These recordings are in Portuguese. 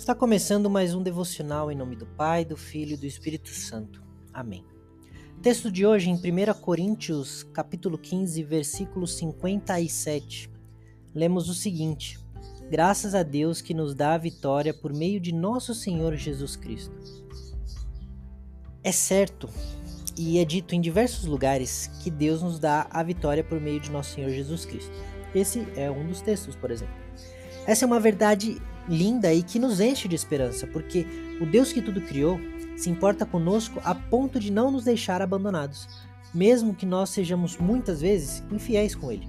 Está começando mais um devocional em nome do Pai, do Filho e do Espírito Santo. Amém. Texto de hoje em 1 Coríntios, capítulo 15, versículo 57. Lemos o seguinte: Graças a Deus que nos dá a vitória por meio de nosso Senhor Jesus Cristo. É certo e é dito em diversos lugares que Deus nos dá a vitória por meio de nosso Senhor Jesus Cristo. Esse é um dos textos, por exemplo. Essa é uma verdade linda e que nos enche de esperança, porque o Deus que tudo criou se importa conosco a ponto de não nos deixar abandonados, mesmo que nós sejamos muitas vezes infiéis com Ele.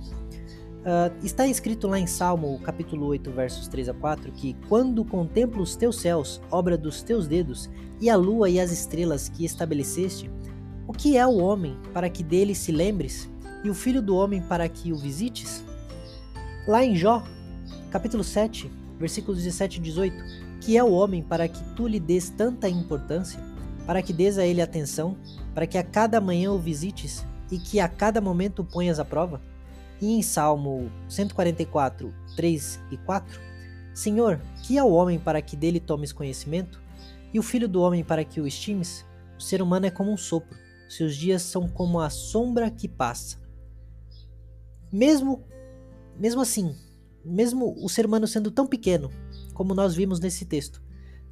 Uh, está escrito lá em Salmo, capítulo 8, versos 3 a 4, que quando contemplo os teus céus, obra dos teus dedos, e a lua e as estrelas que estabeleceste, o que é o homem para que dele se lembres, e o filho do homem para que o visites? Lá em Jó, capítulo 7, versículos 17 e 18, que é o homem para que tu lhe des tanta importância, para que des a ele atenção, para que a cada manhã o visites e que a cada momento o ponhas à prova? E em Salmo 144, 3 e 4, Senhor, que é o homem para que dele tomes conhecimento? E o filho do homem para que o estimes? O ser humano é como um sopro, seus dias são como a sombra que passa. Mesmo, mesmo assim, mesmo o ser humano sendo tão pequeno, como nós vimos nesse texto,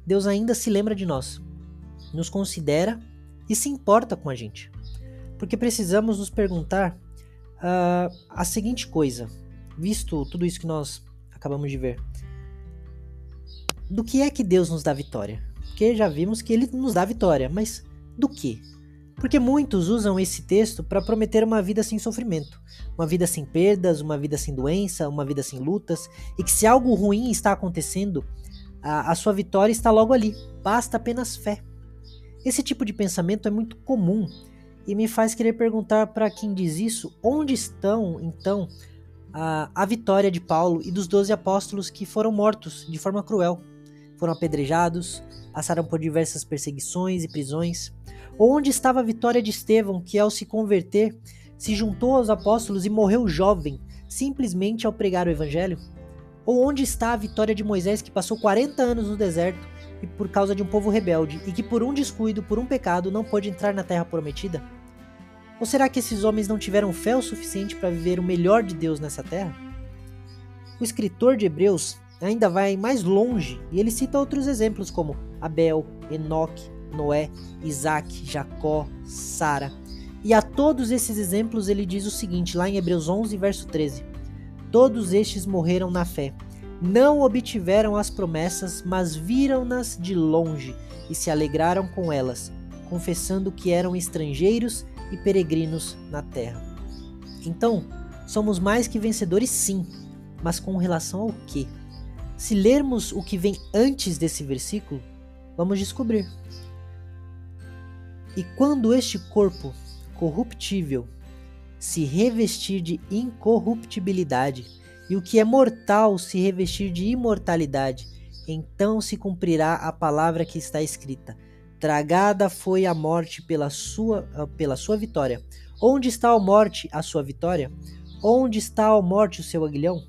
Deus ainda se lembra de nós, nos considera e se importa com a gente. Porque precisamos nos perguntar uh, a seguinte coisa, visto tudo isso que nós acabamos de ver: do que é que Deus nos dá vitória? Porque já vimos que Ele nos dá vitória, mas do que? Porque muitos usam esse texto para prometer uma vida sem sofrimento, uma vida sem perdas, uma vida sem doença, uma vida sem lutas, e que se algo ruim está acontecendo, a, a sua vitória está logo ali, basta apenas fé. Esse tipo de pensamento é muito comum e me faz querer perguntar para quem diz isso: onde estão então a, a vitória de Paulo e dos doze apóstolos que foram mortos de forma cruel? Foram apedrejados, passaram por diversas perseguições e prisões. Onde estava a vitória de Estevão, que ao se converter, se juntou aos apóstolos e morreu jovem, simplesmente ao pregar o evangelho? Ou onde está a vitória de Moisés, que passou 40 anos no deserto e por causa de um povo rebelde, e que por um descuido, por um pecado, não pôde entrar na terra prometida? Ou será que esses homens não tiveram fé o suficiente para viver o melhor de Deus nessa terra? O escritor de Hebreus ainda vai mais longe e ele cita outros exemplos como Abel, Enoque, Noé, Isaac, Jacó, Sara. E a todos esses exemplos ele diz o seguinte, lá em Hebreus 11, verso 13: Todos estes morreram na fé, não obtiveram as promessas, mas viram-nas de longe e se alegraram com elas, confessando que eram estrangeiros e peregrinos na terra. Então, somos mais que vencedores, sim, mas com relação ao que? Se lermos o que vem antes desse versículo, vamos descobrir. E quando este corpo corruptível se revestir de incorruptibilidade, e o que é mortal se revestir de imortalidade, então se cumprirá a palavra que está escrita: Tragada foi a morte pela sua, ah, pela sua vitória. Onde está a morte, a sua vitória? Onde está a morte, o seu aguilhão?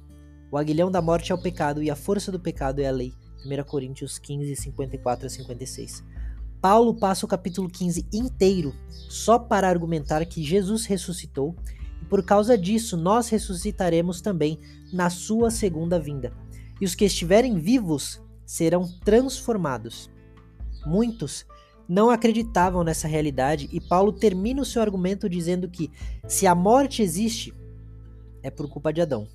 O aguilhão da morte é o pecado, e a força do pecado é a lei. 1 Coríntios 15, 54 a 56. Paulo passa o capítulo 15 inteiro só para argumentar que Jesus ressuscitou e por causa disso nós ressuscitaremos também na sua segunda vinda. E os que estiverem vivos serão transformados. Muitos não acreditavam nessa realidade e Paulo termina o seu argumento dizendo que se a morte existe, é por culpa de Adão,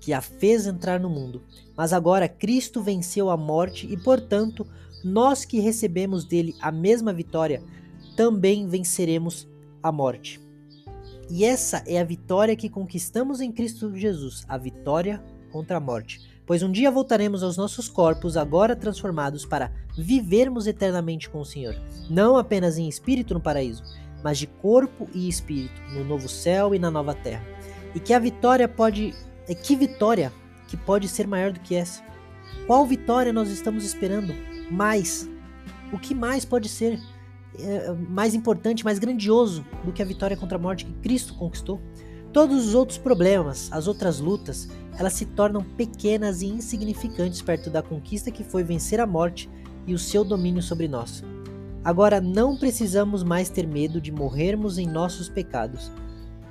que a fez entrar no mundo. Mas agora Cristo venceu a morte e, portanto, nós que recebemos dele a mesma vitória, também venceremos a morte. E essa é a vitória que conquistamos em Cristo Jesus, a vitória contra a morte. Pois um dia voltaremos aos nossos corpos, agora transformados, para vivermos eternamente com o Senhor, não apenas em espírito no paraíso, mas de corpo e espírito, no novo céu e na nova terra. E que a vitória pode. É que vitória que pode ser maior do que essa? Qual vitória nós estamos esperando? mais. O que mais pode ser é, mais importante, mais grandioso do que a vitória contra a morte que Cristo conquistou? Todos os outros problemas, as outras lutas, elas se tornam pequenas e insignificantes perto da conquista que foi vencer a morte e o seu domínio sobre nós. Agora não precisamos mais ter medo de morrermos em nossos pecados,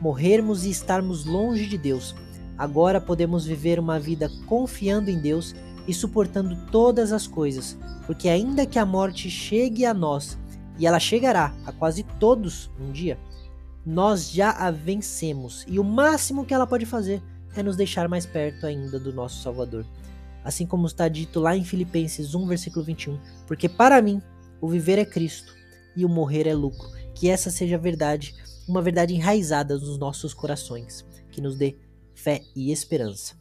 morrermos e estarmos longe de Deus. Agora podemos viver uma vida confiando em Deus e suportando todas as coisas, porque ainda que a morte chegue a nós, e ela chegará a quase todos um dia, nós já a vencemos e o máximo que ela pode fazer é nos deixar mais perto ainda do nosso Salvador. Assim como está dito lá em Filipenses 1, versículo 21, porque para mim o viver é Cristo e o morrer é lucro. Que essa seja a verdade, uma verdade enraizada nos nossos corações, que nos dê fé e esperança.